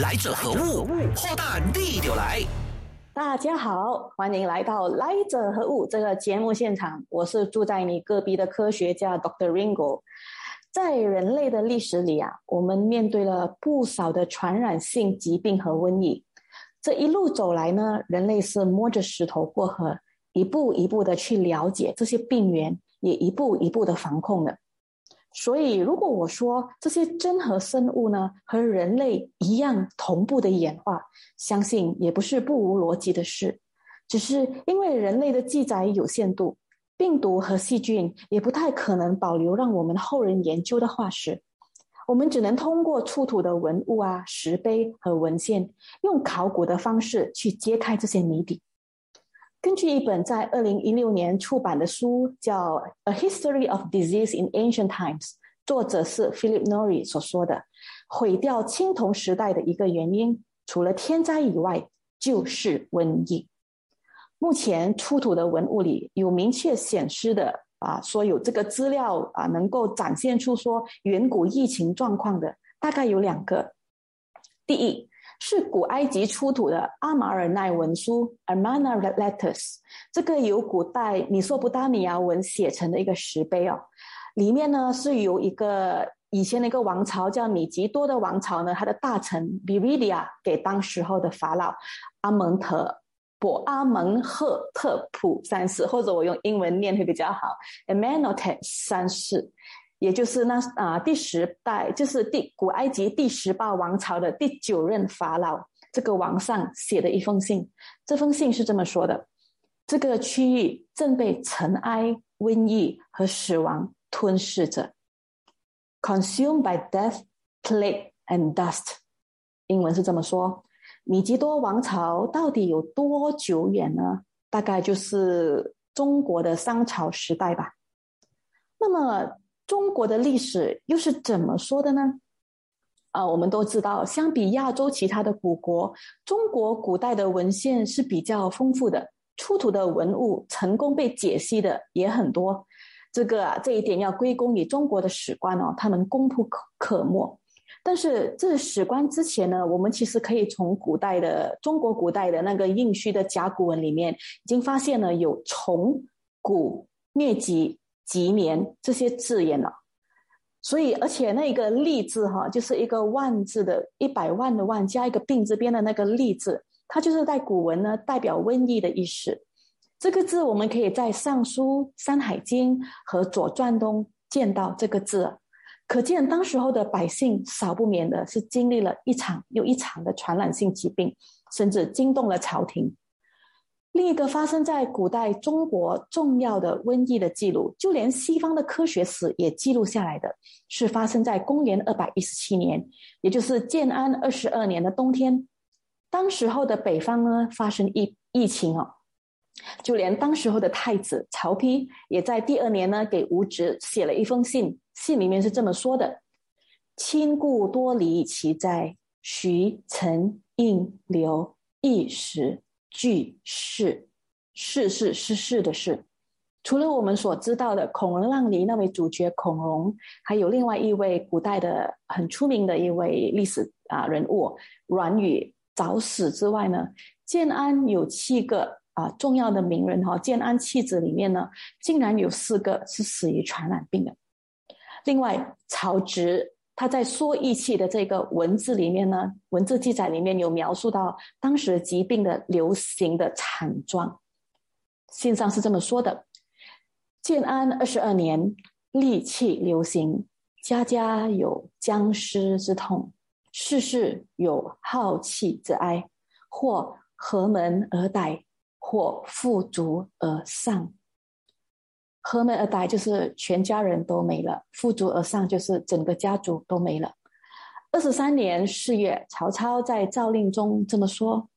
来者何物？破大地就来！大家好，欢迎来到《来者何物》这个节目现场。我是住在你隔壁的科学家 Dr. Ringo。在人类的历史里啊，我们面对了不少的传染性疾病和瘟疫。这一路走来呢，人类是摸着石头过河，一步一步的去了解这些病源，也一步一步的防控的。所以，如果我说这些真核生物呢和人类一样同步的演化，相信也不是不无逻辑的事。只是因为人类的记载有限度，病毒和细菌也不太可能保留让我们后人研究的化石，我们只能通过出土的文物啊、石碑和文献，用考古的方式去揭开这些谜底。根据一本在二零一六年出版的书，叫《A History of Disease in Ancient Times》，作者是 Philip Norrie 所说的，毁掉青铜时代的一个原因，除了天灾以外，就是瘟疫。目前出土的文物里有明确显示的啊，说有这个资料啊，能够展现出说远古疫情状况的，大概有两个。第一。是古埃及出土的阿马尔奈文书 （Amarna Letters），这个由古代米索不达米亚文写成的一个石碑哦。里面呢是由一个以前的一个王朝叫米吉多的王朝呢，他的大臣 Biridia 给当时候的法老阿蒙特博阿蒙赫特普三世，或者我用英文念会比较好，Amenhotep 三世。也就是那啊，第十代就是第古埃及第十八王朝的第九任法老，这个王上写的一封信。这封信是这么说的：这个区域正被尘埃、瘟疫和死亡吞噬着，consumed by death, plague and dust。英文是这么说。米吉多王朝到底有多久远呢？大概就是中国的商朝时代吧。那么。中国的历史又是怎么说的呢？啊，我们都知道，相比亚洲其他的古国，中国古代的文献是比较丰富的，出土的文物成功被解析的也很多。这个啊，这一点要归功于中国的史官哦，他们功不可可没。但是这史官之前呢，我们其实可以从古代的中国古代的那个印虚的甲骨文里面，已经发现了有虫、古、疟疾。几年这些字眼了，所以而且那个“利”字哈，就是一个万字的一百万的万加一个病字边的那个“利”字，它就是在古文呢代表瘟疫的意思。这个字我们可以在《尚书》《山海经》和《左传》中见到这个字，可见当时候的百姓少不免的是经历了一场又一场的传染性疾病，甚至惊动了朝廷。另一个发生在古代中国重要的瘟疫的记录，就连西方的科学史也记录下来的，是发生在公元二百一十七年，也就是建安二十二年的冬天。当时候的北方呢，发生疫疫情哦，就连当时候的太子曹丕也在第二年呢，给吴植写了一封信，信里面是这么说的：“亲故多离其在，徐陈应刘一时。”句是是是是是的是，除了我们所知道的《孔融让梨》那位主角孔融，还有另外一位古代的很出名的一位历史啊人物阮宇早死之外呢，建安有七个啊重要的名人哈，建安七子里面呢，竟然有四个是死于传染病的。另外，曹植。他在说义气的这个文字里面呢，文字记载里面有描述到当时疾病的流行的惨状。信上是这么说的：建安二十二年，戾气流行，家家有僵尸之痛，世世有好气之哀，或合门而歹，或富足而丧。合门而歹就是全家人都没了，富足而上就是整个家族都没了。二十三年四月，曹操在诏令中这么说：“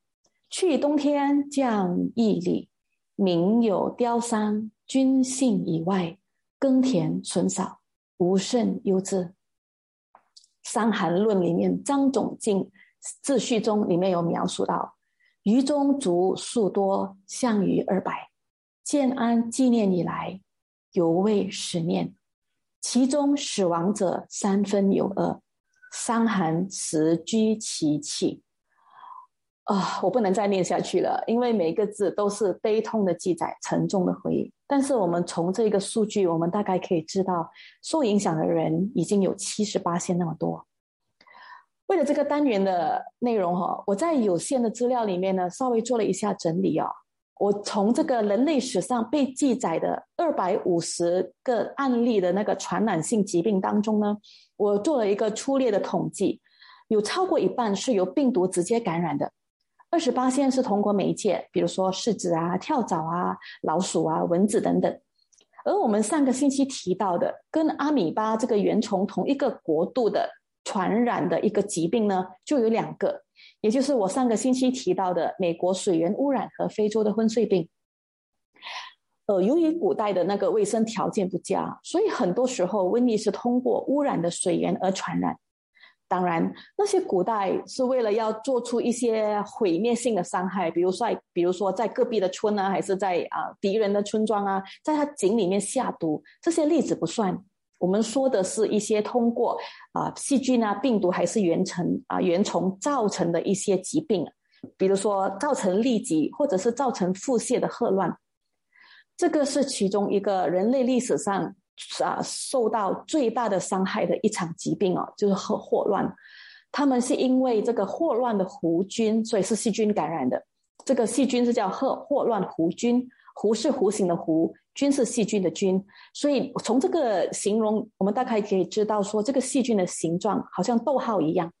去冬天降一里，民有凋伤，军信以外，耕田损少，无甚忧之。”《伤寒论》里面张仲景自序中里面有描述到：“余中卒数多，项羽二百，建安纪念以来。”犹未十念，其中死亡者三分有二，伤寒时居其气。啊，我不能再念下去了，因为每一个字都是悲痛的记载，沉重的回忆。但是我们从这个数据，我们大概可以知道，受影响的人已经有七十八线那么多。为了这个单元的内容哈，我在有限的资料里面呢，稍微做了一下整理哦。我从这个人类史上被记载的二百五十个案例的那个传染性疾病当中呢，我做了一个粗略的统计，有超过一半是由病毒直接感染的。二十八线是通过媒介，比如说柿子啊、跳蚤啊、老鼠啊、蚊子等等。而我们上个星期提到的跟阿米巴这个原虫同一个国度的传染的一个疾病呢，就有两个，也就是我上个星期提到的美国水源污染和非洲的昏睡病。呃，由于古代的那个卫生条件不佳，所以很多时候瘟疫是通过污染的水源而传染。当然，那些古代是为了要做出一些毁灭性的伤害，比如说，比如说在隔壁的村啊，还是在啊敌人的村庄啊，在他井里面下毒，这些例子不算。我们说的是一些通过啊细菌啊、病毒还是原虫啊、原虫造成的一些疾病，比如说造成痢疾或者是造成腹泻的霍乱，这个是其中一个人类历史上。啊，受到最大的伤害的一场疾病哦，就是霍霍乱。他们是因为这个霍乱的弧菌，所以是细菌感染的。这个细菌是叫霍霍乱弧菌，弧是弧形的弧，菌是细菌的菌。所以从这个形容，我们大概可以知道说，这个细菌的形状好像逗号一样，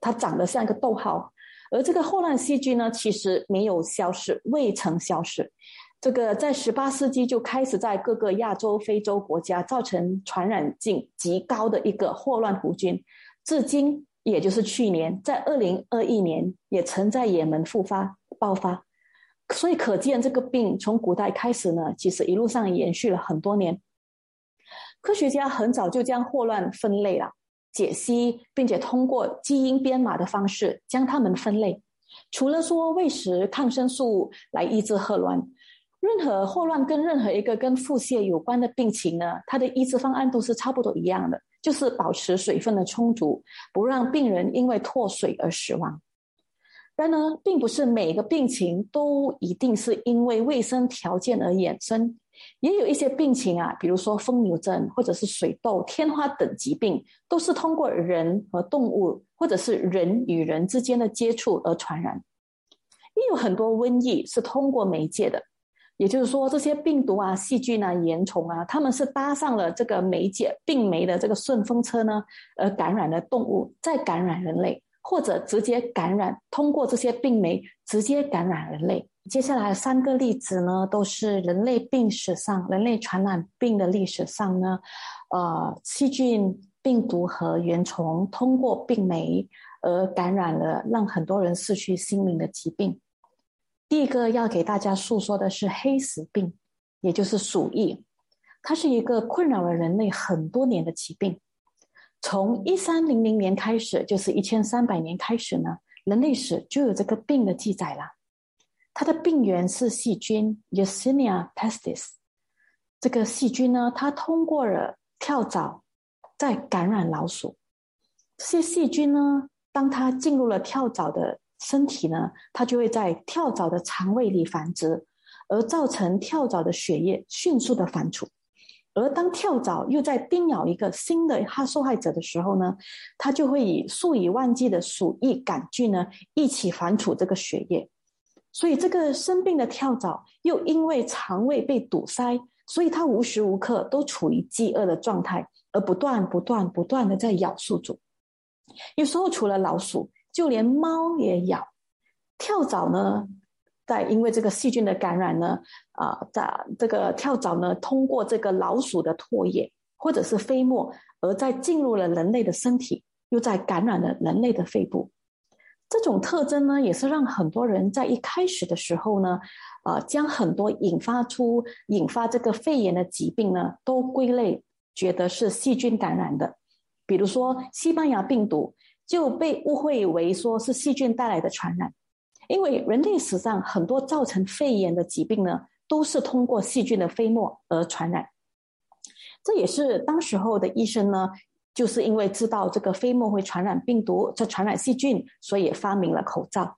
它长得像一个逗号。而这个霍乱细菌呢，其实没有消失，未曾消失。这个在十八世纪就开始在各个亚洲、非洲国家造成传染性极高的一个霍乱弧菌，至今也就是去年，在二零二一年也曾在也门复发爆发，所以可见这个病从古代开始呢，其实一路上延续了很多年。科学家很早就将霍乱分类了、解析，并且通过基因编码的方式将它们分类。除了说喂食抗生素来抑制霍乱。任何霍乱跟任何一个跟腹泻有关的病情呢，它的医治方案都是差不多一样的，就是保持水分的充足，不让病人因为脱水而死亡。然而，并不是每个病情都一定是因为卫生条件而衍生，也有一些病情啊，比如说疯牛症或者是水痘、天花等疾病，都是通过人和动物或者是人与人之间的接触而传染。也有很多瘟疫是通过媒介的。也就是说，这些病毒啊、细菌啊、原虫啊，他们是搭上了这个媒介病媒的这个顺风车呢，而感染了动物，再感染人类，或者直接感染，通过这些病媒直接感染人类。接下来三个例子呢，都是人类病史上、人类传染病的历史上呢，呃，细菌、病毒和原虫通过病媒而感染了，让很多人失去性命的疾病。第一个要给大家诉说的是黑死病，也就是鼠疫。它是一个困扰了人类很多年的疾病。从一三零零年开始，就是一千三百年开始呢，人类史就有这个病的记载了。它的病源是细菌 Yersinia pestis。这个细菌呢，它通过了跳蚤，在感染老鼠。这些细菌呢，当它进入了跳蚤的身体呢，它就会在跳蚤的肠胃里繁殖，而造成跳蚤的血液迅速的反刍。而当跳蚤又在叮咬一个新的害受害者的时候呢，它就会以数以万计的鼠疫杆菌呢一起反刍这个血液。所以这个生病的跳蚤又因为肠胃被堵塞，所以它无时无刻都处于饥饿的状态，而不断不断不断的在咬宿主。有时候除了老鼠。就连猫也咬，跳蚤呢，在因为这个细菌的感染呢，啊，在这个跳蚤呢，通过这个老鼠的唾液或者是飞沫，而在进入了人类的身体，又在感染了人类的肺部。这种特征呢，也是让很多人在一开始的时候呢，啊，将很多引发出引发这个肺炎的疾病呢，都归类觉得是细菌感染的，比如说西班牙病毒。就被误会为说是细菌带来的传染，因为人类史上很多造成肺炎的疾病呢，都是通过细菌的飞沫而传染。这也是当时候的医生呢，就是因为知道这个飞沫会传染病毒，这传染细菌，所以发明了口罩。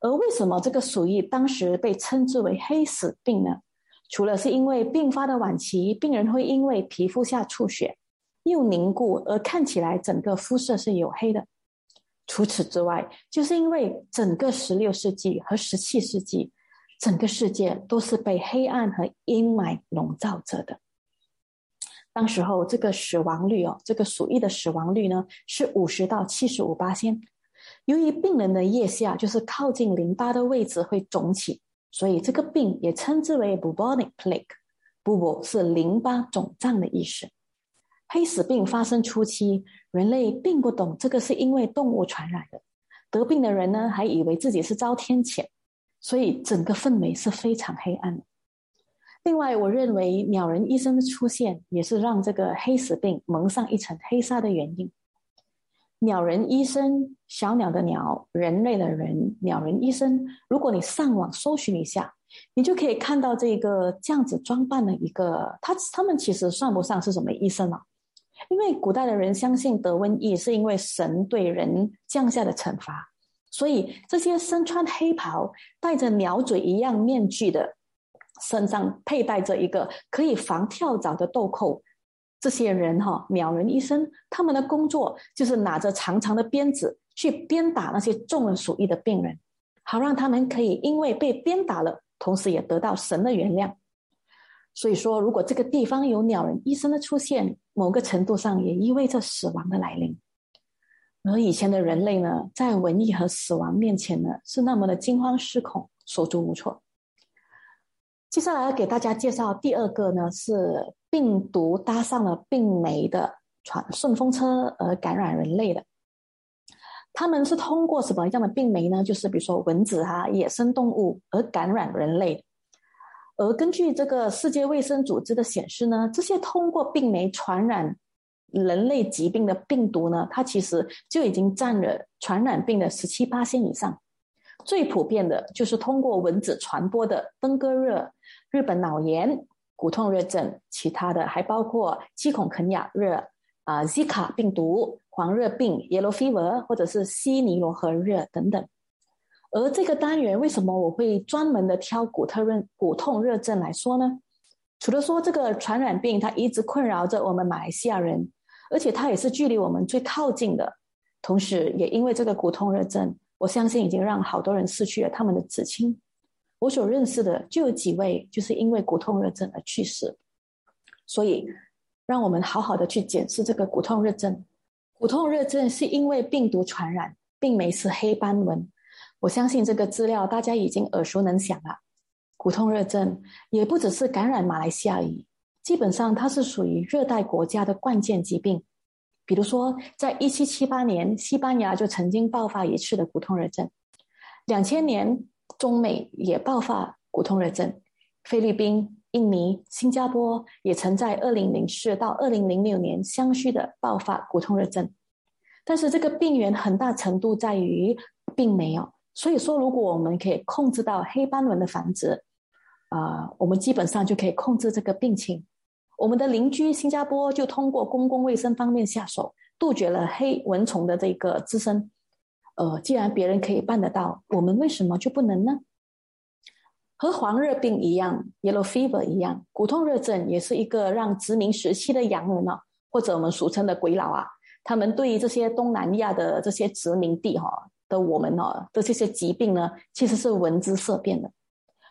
而为什么这个鼠疫当时被称之为黑死病呢？除了是因为病发的晚期，病人会因为皮肤下出血又凝固而看起来整个肤色是黝黑的。除此之外，就是因为整个十六世纪和十七世纪，整个世界都是被黑暗和阴霾笼罩着的。当时候这个死亡率哦，这个鼠疫的死亡率呢是五十到七十五八千。由于病人的腋下就是靠近淋巴的位置会肿起，所以这个病也称之为 bubonic plague。Bubo 是淋巴肿胀的意思。黑死病发生初期，人类并不懂这个是因为动物传染的，得病的人呢还以为自己是遭天谴，所以整个氛围是非常黑暗的。另外，我认为鸟人医生的出现也是让这个黑死病蒙上一层黑纱的原因。鸟人医生，小鸟的鸟，人类的人，鸟人医生。如果你上网搜寻一下，你就可以看到这个这样子装扮的一个，他他们其实算不上是什么医生啊。因为古代的人相信得瘟疫是因为神对人降下的惩罚，所以这些身穿黑袍、戴着鸟嘴一样面具的，身上佩戴着一个可以防跳蚤的豆蔻，这些人哈，鸟人医生，他们的工作就是拿着长长的鞭子去鞭打那些中了鼠疫的病人，好让他们可以因为被鞭打了，同时也得到神的原谅。所以说，如果这个地方有鸟人医生的出现，某个程度上也意味着死亡的来临。而以前的人类呢，在瘟疫和死亡面前呢，是那么的惊慌失恐、手足无措。接下来要给大家介绍第二个呢，是病毒搭上了病媒的传顺风车而感染人类的。他们是通过什么样的病媒呢？就是比如说蚊子啊、野生动物而感染人类。而根据这个世界卫生组织的显示呢，这些通过病媒传染人类疾病的病毒呢，它其实就已经占了传染病的十七八千以上。最普遍的就是通过蚊子传播的登革热、日本脑炎、骨痛热症，其他的还包括七孔肯雅热、啊 Zika 病毒、黄热病 （Yellow Fever） 或者是西尼罗河热等等。而这个单元为什么我会专门的挑骨特热、骨痛热症来说呢？除了说这个传染病它一直困扰着我们马来西亚人，而且它也是距离我们最靠近的，同时也因为这个骨痛热症，我相信已经让好多人失去了他们的至亲。我所认识的就有几位就是因为骨痛热症而去世，所以让我们好好的去检视这个骨痛热症。骨痛热症是因为病毒传染，并没是黑斑纹。我相信这个资料大家已经耳熟能详了。骨痛热症也不只是感染马来西亚而已，基本上它是属于热带国家的冠键疾病。比如说，在一七七八年，西班牙就曾经爆发一次的骨痛热症；两千年，中美也爆发骨痛热症；菲律宾、印尼、新加坡也曾在二零零四到二零零六年相续的爆发骨痛热症。但是这个病源很大程度在于并没有。所以说，如果我们可以控制到黑斑纹的繁殖，啊，我们基本上就可以控制这个病情。我们的邻居新加坡就通过公共卫生方面下手，杜绝了黑蚊虫的这个滋生。呃，既然别人可以办得到，我们为什么就不能呢？和黄热病一样，yellow fever 一样，骨痛热症也是一个让殖民时期的洋人啊，或者我们俗称的鬼佬啊，他们对于这些东南亚的这些殖民地哈。的我们哦的这些疾病呢，其实是闻之色变的。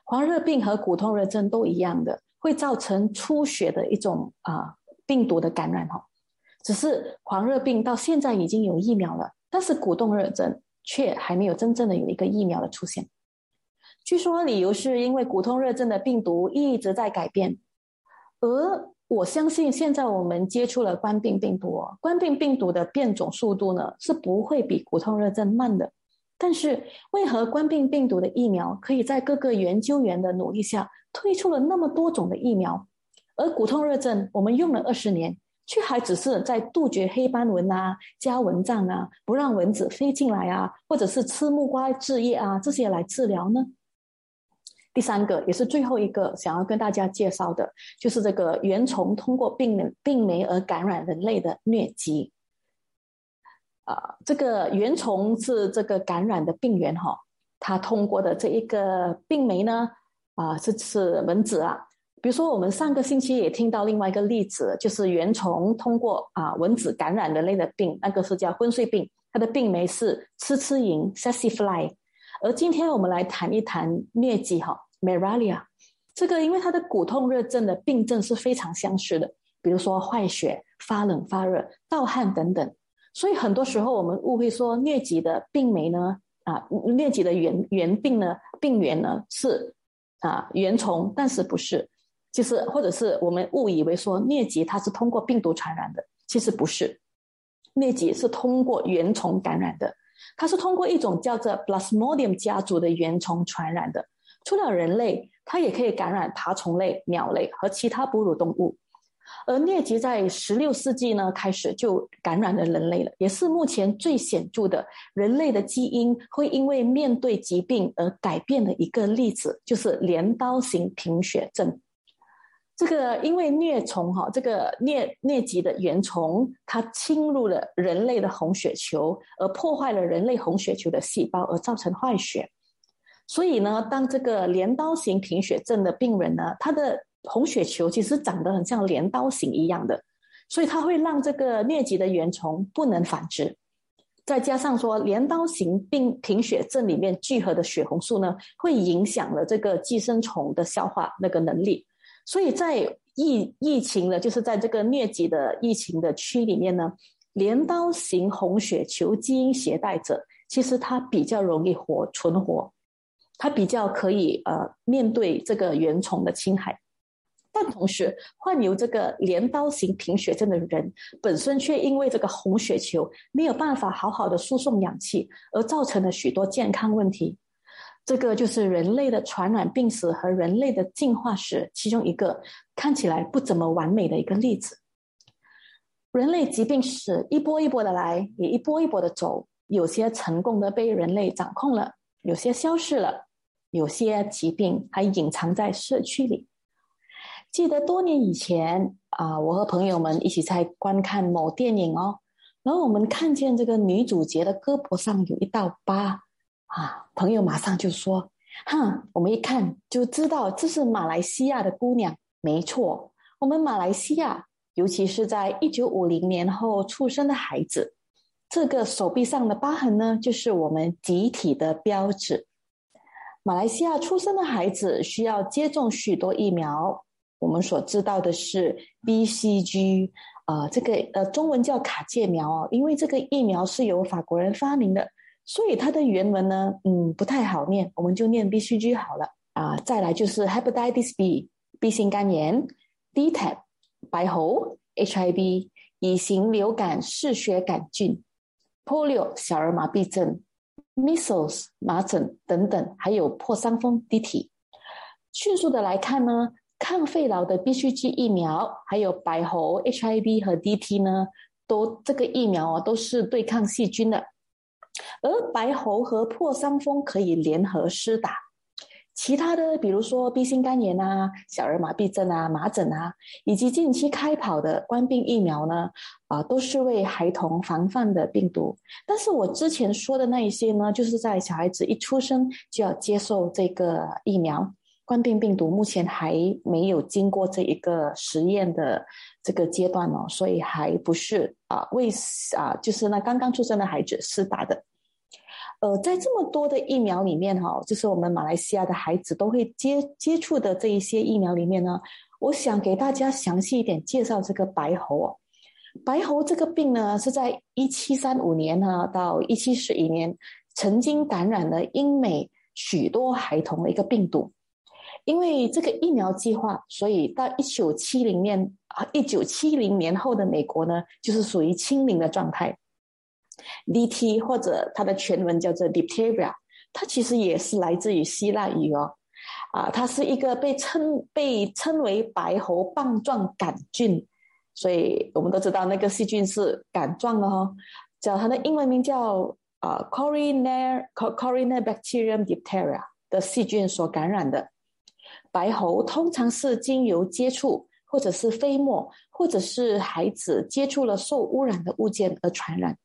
黄热病和骨痛热症都一样的，会造成出血的一种啊病毒的感染哈。只是黄热病到现在已经有疫苗了，但是骨痛热症却还没有真正的有一个疫苗的出现。据说理由是因为骨痛热症的病毒一直在改变，而我相信现在我们接触了冠病病毒，冠病病毒的变种速度呢是不会比骨痛热症慢的。但是为何冠病病毒的疫苗可以在各个研究员的努力下推出了那么多种的疫苗，而骨痛热症我们用了二十年，却还只是在杜绝黑斑纹啊、加蚊帐啊、不让蚊子飞进来啊，或者是吃木瓜治液啊这些来治疗呢？第三个也是最后一个想要跟大家介绍的，就是这个原虫通过病病媒而感染人类的疟疾。啊，这个原虫是这个感染的病原哈，它通过的这一个病媒呢，啊，是是蚊子啊。比如说我们上个星期也听到另外一个例子，就是原虫通过啊蚊子感染人类的病，那个是叫昏睡病，它的病媒是吃吃蝇 （Sassy Fly）。而今天我们来谈一谈疟疾哈。Malaria，这个因为它的骨痛热症的病症是非常相似的，比如说坏血、发冷发热、盗汗等等，所以很多时候我们误会说疟疾的病媒呢，啊，疟疾的原原病呢，病原呢是啊原虫，但是不是，就是或者是我们误以为说疟疾它是通过病毒传染的，其实不是，疟疾是通过原虫感染的，它是通过一种叫做 Plasmodium 家族的原虫传染的。除了人类，它也可以感染爬虫类、鸟类和其他哺乳动物。而疟疾在十六世纪呢开始就感染了人类了，也是目前最显著的人类的基因会因为面对疾病而改变的一个例子，就是镰刀型贫血症。这个因为疟虫哈，这个疟疟疾的原虫，它侵入了人类的红血球，而破坏了人类红血球的细胞，而造成坏血。所以呢，当这个镰刀型贫血症的病人呢，他的红血球其实长得很像镰刀型一样的，所以它会让这个疟疾的原虫不能繁殖。再加上说，镰刀型病贫血症里面聚合的血红素呢，会影响了这个寄生虫的消化那个能力。所以在疫疫情的，就是在这个疟疾的疫情的区里面呢，镰刀型红血球基因携带者其实它比较容易活存活。它比较可以呃面对这个原虫的侵害，但同时患有这个镰刀型贫血症的人本身却因为这个红血球没有办法好好的输送氧气，而造成了许多健康问题。这个就是人类的传染病史和人类的进化史其中一个看起来不怎么完美的一个例子。人类疾病史一波一波的来，也一波一波的走，有些成功的被人类掌控了，有些消失了。有些疾病还隐藏在社区里。记得多年以前啊，我和朋友们一起在观看某电影哦，然后我们看见这个女主角的胳膊上有一道疤啊，朋友马上就说：“哼，我们一看就知道这是马来西亚的姑娘。”没错，我们马来西亚，尤其是在一九五零年后出生的孩子，这个手臂上的疤痕呢，就是我们集体的标志。马来西亚出生的孩子需要接种许多疫苗。我们所知道的是 BCG，啊，这个呃中文叫卡介苗哦，因为这个疫苗是由法国人发明的，所以它的原文呢，嗯，不太好念，我们就念 BCG 好了啊。再来就是 Hepatitis B，B 型肝炎；DTaP，白喉；HIV，乙型流感嗜血杆菌；Polio，小儿麻痹症。Measles 麻疹等等，还有破伤风 DT。迅速的来看呢，抗肺痨的必须剂疫苗，还有白喉 HIV 和 DT 呢，都这个疫苗啊都是对抗细菌的。而白喉和破伤风可以联合施打。其他的，比如说 B 型肝炎啊、小儿麻痹症啊、麻疹啊，以及近期开跑的冠病疫苗呢，啊，都是为孩童防范的病毒。但是我之前说的那一些呢，就是在小孩子一出生就要接受这个疫苗。冠病病毒目前还没有经过这一个实验的这个阶段哦，所以还不是啊为啊就是那刚刚出生的孩子施打的。呃，在这么多的疫苗里面，哈，就是我们马来西亚的孩子都会接接触的这一些疫苗里面呢，我想给大家详细一点介绍这个白喉哦。白喉这个病呢，是在一七三五年呢到一七四一年曾经感染了英美许多孩童的一个病毒。因为这个疫苗计划，所以到一九七零年啊，一九七零年后的美国呢，就是属于清零的状态。DT 或者它的全文叫做 diptheria，它其实也是来自于希腊语哦，啊，它是一个被称被称为白喉棒状杆菌，所以我们都知道那个细菌是杆状的哈，叫它的英文名叫啊 Coronary Coronary Bacterium Diphtheria 的细菌所感染的。白喉通常是经由接触，或者是飞沫，或者是孩子接触了受污染的物件而传染。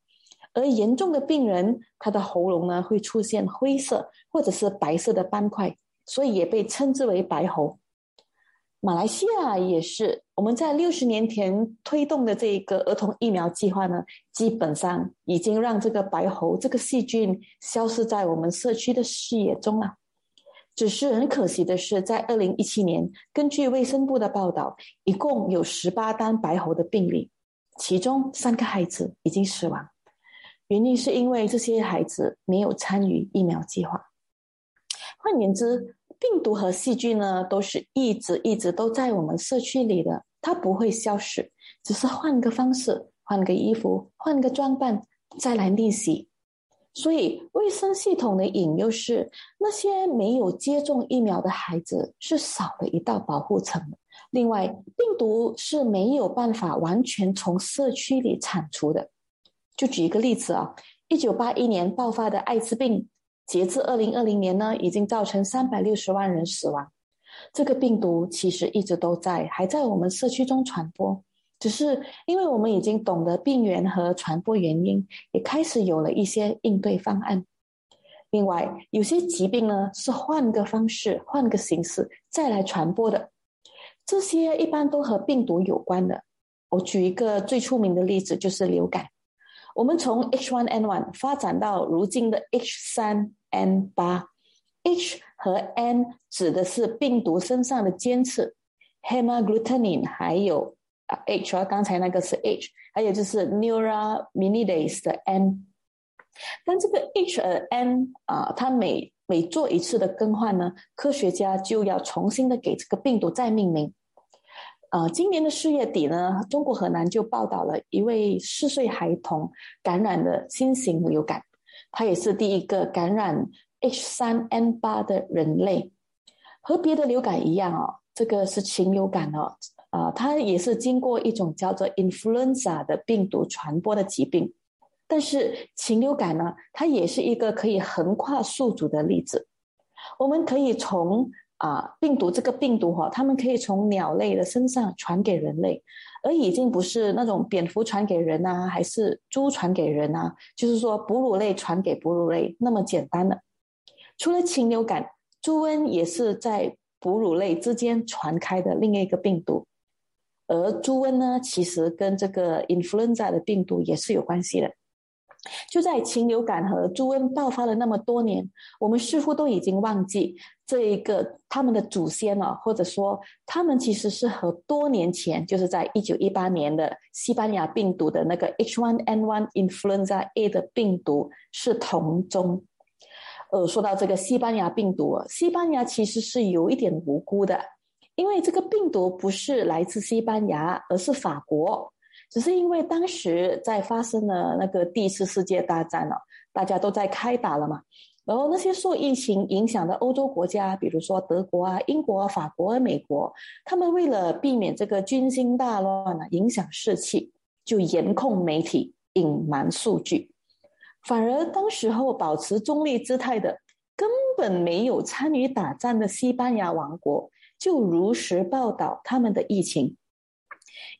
而严重的病人，他的喉咙呢会出现灰色或者是白色的斑块，所以也被称之为白喉。马来西亚也是，我们在六十年前推动的这一个儿童疫苗计划呢，基本上已经让这个白喉这个细菌消失在我们社区的视野中了。只是很可惜的是，在二零一七年，根据卫生部的报道，一共有十八单白喉的病例，其中三个孩子已经死亡。原因是因为这些孩子没有参与疫苗计划。换言之，病毒和细菌呢，都是一直一直都在我们社区里的，它不会消失，只是换个方式、换个衣服、换个装扮再来逆袭。所以，卫生系统的隐忧是，那些没有接种疫苗的孩子是少了一道保护层。另外，病毒是没有办法完全从社区里铲除的。就举一个例子啊，一九八一年爆发的艾滋病，截至二零二零年呢，已经造成三百六十万人死亡。这个病毒其实一直都在，还在我们社区中传播，只是因为我们已经懂得病源和传播原因，也开始有了一些应对方案。另外，有些疾病呢是换个方式、换个形式再来传播的，这些一般都和病毒有关的。我举一个最出名的例子，就是流感。我们从 H1N1 发展到如今的 H3N8。H 和 N 指的是病毒身上的尖刺，hemagglutinin，还有 H 啊，刚才那个是 H，还有就是 neuraminidase 的 N。但这个 H 和 N 啊，它每每做一次的更换呢，科学家就要重新的给这个病毒再命名。呃，今年的四月底呢，中国河南就报道了一位四岁孩童感染的新型流感，他也是第一个感染 H3N8 的人类。和别的流感一样哦，这个是禽流感哦，啊，它也是经过一种叫做 influenza 的病毒传播的疾病。但是禽流感呢，它也是一个可以横跨宿主的例子。我们可以从啊，病毒这个病毒哈，它们可以从鸟类的身上传给人类，而已经不是那种蝙蝠传给人呐，还是猪传给人呐，就是说哺乳类传给哺乳类那么简单的。除了禽流感，猪瘟也是在哺乳类之间传开的另一个病毒，而猪瘟呢，其实跟这个 influenza 的病毒也是有关系的。就在禽流感和猪瘟爆发了那么多年，我们似乎都已经忘记这一个他们的祖先了，或者说他们其实是和多年前，就是在一九一八年的西班牙病毒的那个 H1N1 influenza A 的病毒是同宗。呃，说到这个西班牙病毒，西班牙其实是有一点无辜的，因为这个病毒不是来自西班牙，而是法国。只是因为当时在发生了那个第一次世界大战了，大家都在开打了嘛。然后那些受疫情影响的欧洲国家，比如说德国啊、英国啊、法国啊、美国，他们为了避免这个军心大乱呢，影响士气，就严控媒体，隐瞒数据。反而当时候保持中立姿态的，根本没有参与打战的西班牙王国，就如实报道他们的疫情。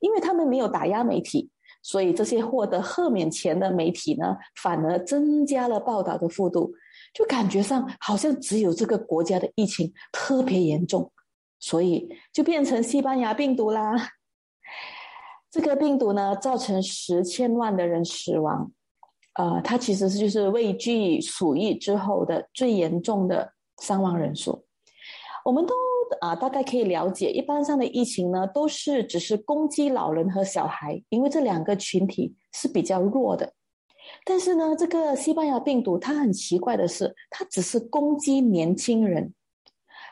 因为他们没有打压媒体，所以这些获得赫免钱的媒体呢，反而增加了报道的幅度，就感觉上好像只有这个国家的疫情特别严重，所以就变成西班牙病毒啦。这个病毒呢，造成十千万的人死亡，呃，它其实就是畏惧鼠疫之后的最严重的伤亡人数，我们都。啊，大概可以了解，一般上的疫情呢，都是只是攻击老人和小孩，因为这两个群体是比较弱的。但是呢，这个西班牙病毒它很奇怪的是，它只是攻击年轻人。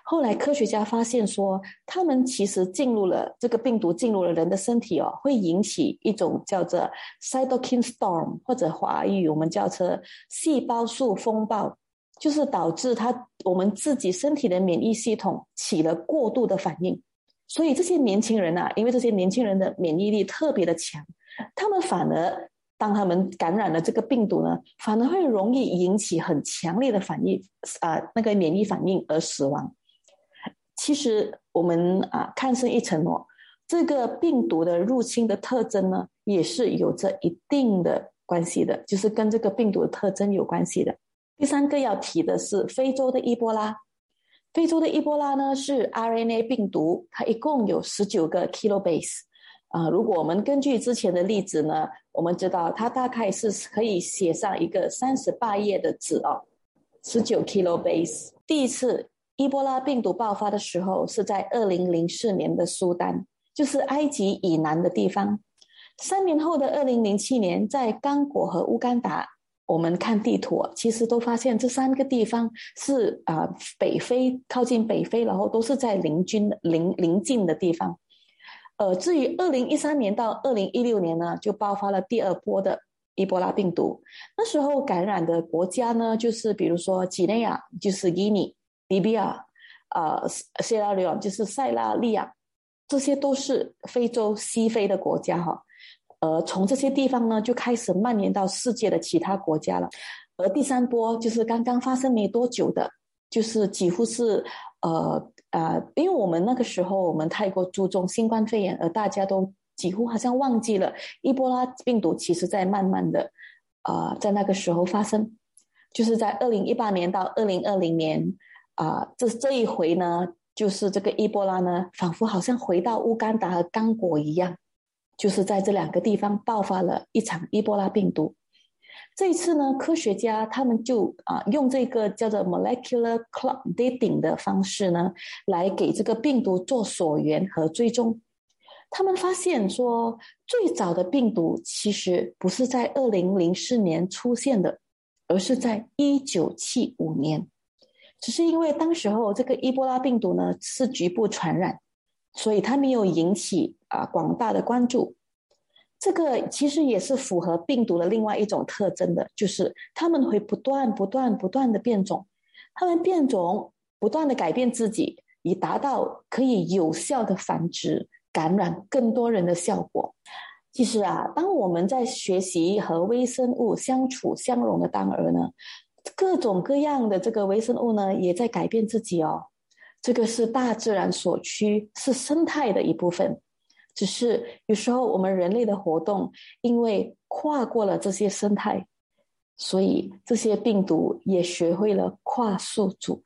后来科学家发现说，他们其实进入了这个病毒进入了人的身体哦，会引起一种叫做 cytokine storm，或者华语我们叫做细胞素风暴。就是导致他我们自己身体的免疫系统起了过度的反应，所以这些年轻人啊，因为这些年轻人的免疫力特别的强，他们反而当他们感染了这个病毒呢，反而会容易引起很强烈的反应啊，那个免疫反应而死亡。其实我们啊看深一层哦，这个病毒的入侵的特征呢，也是有着一定的关系的，就是跟这个病毒的特征有关系的。第三个要提的是非洲的伊波拉。非洲的伊波拉呢是 RNA 病毒，它一共有十九个 kilobase。啊，如果我们根据之前的例子呢，我们知道它大概是可以写上一个三十八页的纸哦，十九 kilobase。第一次伊波拉病毒爆发的时候是在二零零四年的苏丹，就是埃及以南的地方。三年后的二零零七年，在刚果和乌干达。我们看地图，其实都发现这三个地方是啊，北非靠近北非，然后都是在邻军邻邻近的地方。呃，至于二零一三年到二零一六年呢，就爆发了第二波的伊波拉病毒。那时候感染的国家呢，就是比如说几内亚，就是伊尼、利比亚，呃，塞拉利昂就是塞拉利亚，这些都是非洲西非的国家哈。呃，从这些地方呢，就开始蔓延到世界的其他国家了。而第三波就是刚刚发生没多久的，就是几乎是呃呃，因为我们那个时候我们太过注重新冠肺炎，而大家都几乎好像忘记了伊波拉病毒，其实在慢慢的啊，在那个时候发生，就是在二零一八年到二零二零年啊，这这一回呢，就是这个伊波拉呢，仿佛好像回到乌干达和刚果一样。就是在这两个地方爆发了一场伊波拉病毒。这一次呢，科学家他们就啊用这个叫做 molecular clock dating 的方式呢，来给这个病毒做溯源和追踪。他们发现说，最早的病毒其实不是在二零零四年出现的，而是在一九七五年。只是因为当时候这个伊波拉病毒呢是局部传染。所以它没有引起啊广大的关注，这个其实也是符合病毒的另外一种特征的，就是它们会不断、不断、不断的变种，它们变种，不断的改变自己，以达到可以有效的繁殖、感染更多人的效果。其实啊，当我们在学习和微生物相处相融的当儿呢，各种各样的这个微生物呢，也在改变自己哦。这个是大自然所趋，是生态的一部分。只是有时候我们人类的活动，因为跨过了这些生态，所以这些病毒也学会了跨宿主。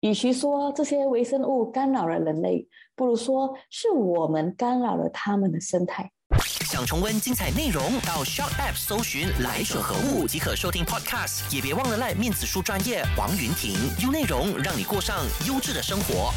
与其说这些微生物干扰了人类，不如说是我们干扰了他们的生态。想重温精彩内容，到 Shop App 搜寻“来者何物”即可收听 Podcast。也别忘了赖面子书专业王云婷，用内容让你过上优质的生活。